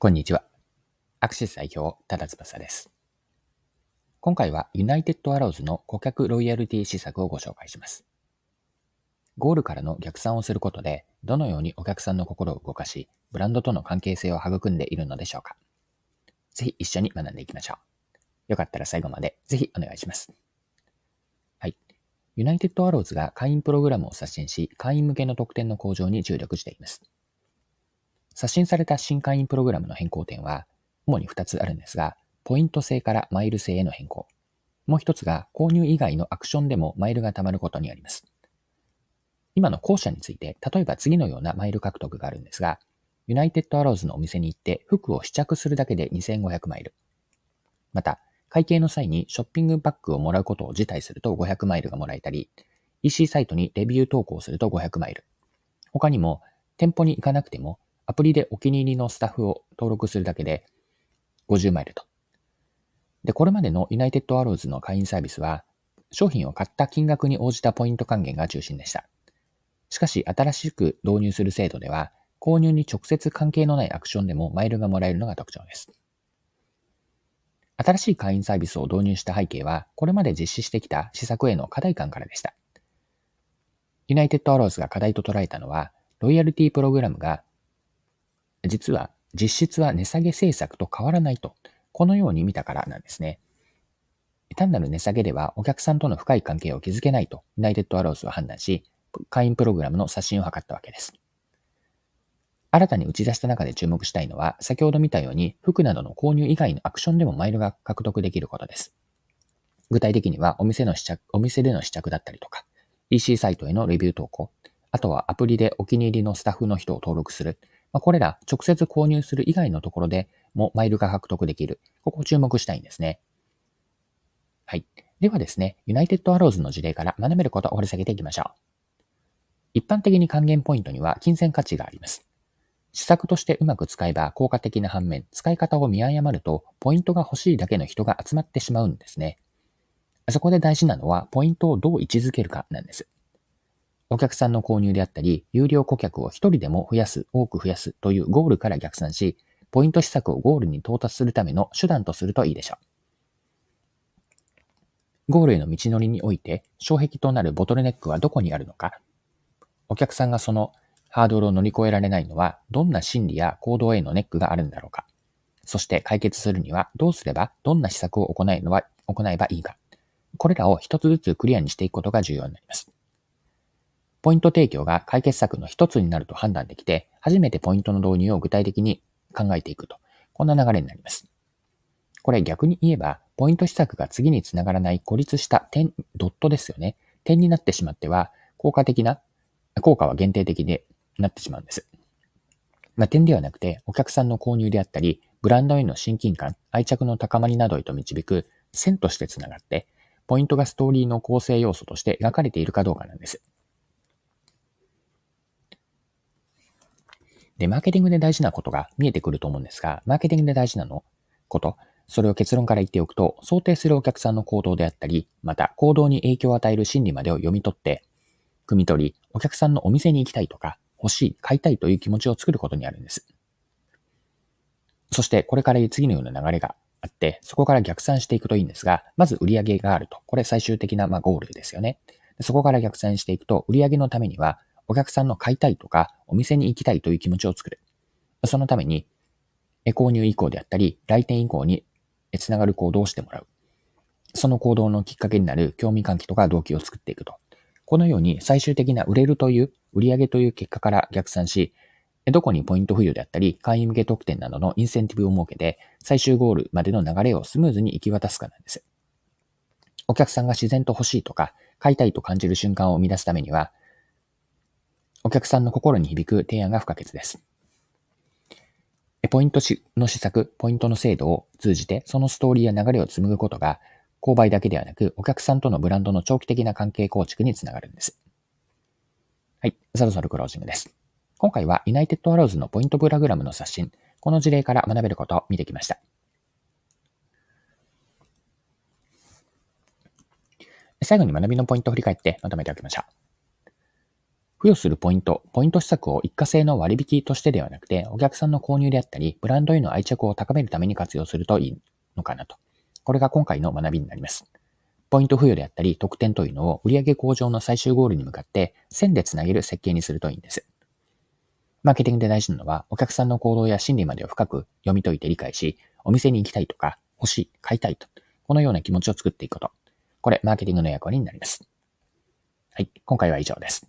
こんにちは。アクシス代表、ただ翼です。今回はユナイテッドアローズの顧客ロイヤルティ施策をご紹介します。ゴールからの逆算をすることで、どのようにお客さんの心を動かし、ブランドとの関係性を育んでいるのでしょうか。ぜひ一緒に学んでいきましょう。よかったら最後までぜひお願いします。はい。ユナイテッドアローズが会員プログラムを刷新し、会員向けの特典の向上に注力しています。刷新された新会員プログラムの変更点は、主に2つあるんですが、ポイント制からマイル制への変更。もう一つが、購入以外のアクションでもマイルが貯まることにあります。今の後者について、例えば次のようなマイル獲得があるんですが、ユナイテッドアローズのお店に行って服を試着するだけで2500マイル。また、会計の際にショッピングバッグをもらうことを辞退すると500マイルがもらえたり、EC サイトにレビュー投稿すると500マイル。他にも、店舗に行かなくてもアプリでお気に入りのスタッフを登録するだけで50マイルと。で、これまでのユナイテッドアローズの会員サービスは、商品を買った金額に応じたポイント還元が中心でした。しかし、新しく導入する制度では、購入に直接関係のないアクションでもマイルがもらえるのが特徴です。新しい会員サービスを導入した背景は、これまで実施してきた施策への課題感からでした。ユナイテッドアローズが課題と捉えたのは、ロイヤルティプログラムが実は実質は値下げ政策と変わらないと、このように見たからなんですね。単なる値下げではお客さんとの深い関係を築けないと、ユナイテッドアローズは判断し、会員プログラムの刷新を図ったわけです。新たに打ち出した中で注目したいのは、先ほど見たように、服などの購入以外のアクションでもマイルが獲得できることです。具体的には、お店の試着、お店での試着だったりとか、EC サイトへのレビュー投稿、あとはアプリでお気に入りのスタッフの人を登録する、まあ、これら直接購入する以外のところでもマイルが獲得できる。ここを注目したいんですね。はい。ではですね、ユナイテッドアローズの事例から学べることを掘り下げていきましょう。一般的に還元ポイントには金銭価値があります。施策としてうまく使えば効果的な反面、使い方を見誤ると、ポイントが欲しいだけの人が集まってしまうんですね。そこで大事なのは、ポイントをどう位置づけるかなんです。お客さんの購入であったり、有料顧客を一人でも増やす、多く増やすというゴールから逆算し、ポイント施策をゴールに到達するための手段とするといいでしょう。ゴールへの道のりにおいて、障壁となるボトルネックはどこにあるのか、お客さんがそのハードルを乗り越えられないのは、どんな心理や行動へのネックがあるんだろうか。そして解決するには、どうすれば、どんな施策を行えのは行えばいいか。これらを一つずつクリアにしていくことが重要になります。ポイント提供が解決策の一つになると判断できて、初めてポイントの導入を具体的に考えていくと。こんな流れになります。これ逆に言えば、ポイント施策が次につながらない孤立した点、ドットですよね。点になってしまっては、効果的な、効果は限定的になってしまうんです。まあ、点ではなくて、お客さんの購入であったり、ブランドへの親近感、愛着の高まりなどへと導く線としてつながって、ポイントがストーリーの構成要素として描かれているかどうかなんです。で、マーケティングで大事なことが見えてくると思うんですが、マーケティングで大事なの？こと、それを結論から言っておくと、想定するお客さんの行動であったり、また行動に影響を与える心理までを読み取って、汲み取り、お客さんのお店に行きたいとか、欲しい、買いたいという気持ちを作ることにあるんです。そして、これから次のような流れがあって、そこから逆算していくといいんですが、まず売上があると。これ最終的な、ま、ゴールですよね。そこから逆算していくと、売上のためには、お客さんの買いたいとか、お店に行きたいという気持ちを作る。そのために、購入以降であったり、来店以降につながる行動をしてもらう。その行動のきっかけになる興味喚起とか動機を作っていくと。このように最終的な売れるという、売上という結果から逆算し、どこにポイント付与であったり、会員向け特典などのインセンティブを設けて、最終ゴールまでの流れをスムーズに行き渡すかなんです。お客さんが自然と欲しいとか、買いたいと感じる瞬間を生み出すためには、お客さんの心に響く提案が不可欠です。ポイントの施策、ポイントの制度を通じて、そのストーリーや流れを紡ぐことが、購買だけではなく、お客さんとのブランドの長期的な関係構築につながるんです。はい、そろそろクロージングです。今回はユナイテッドアローズのポイントプログラムの刷新、この事例から学べることを見てきました。最後に学びのポイントを振り返ってまとめておきましょう。付与するポイント、ポイント施策を一過性の割引としてではなくて、お客さんの購入であったり、ブランドへの愛着を高めるために活用するといいのかなと。これが今回の学びになります。ポイント付与であったり、特典というのを売上向上の最終ゴールに向かって線でつなげる設計にするといいんです。マーケティングで大事なのは、お客さんの行動や心理までを深く読み解いて理解し、お店に行きたいとか、欲しい、買いたいと、このような気持ちを作っていくこと。これ、マーケティングの役割になります。はい、今回は以上です。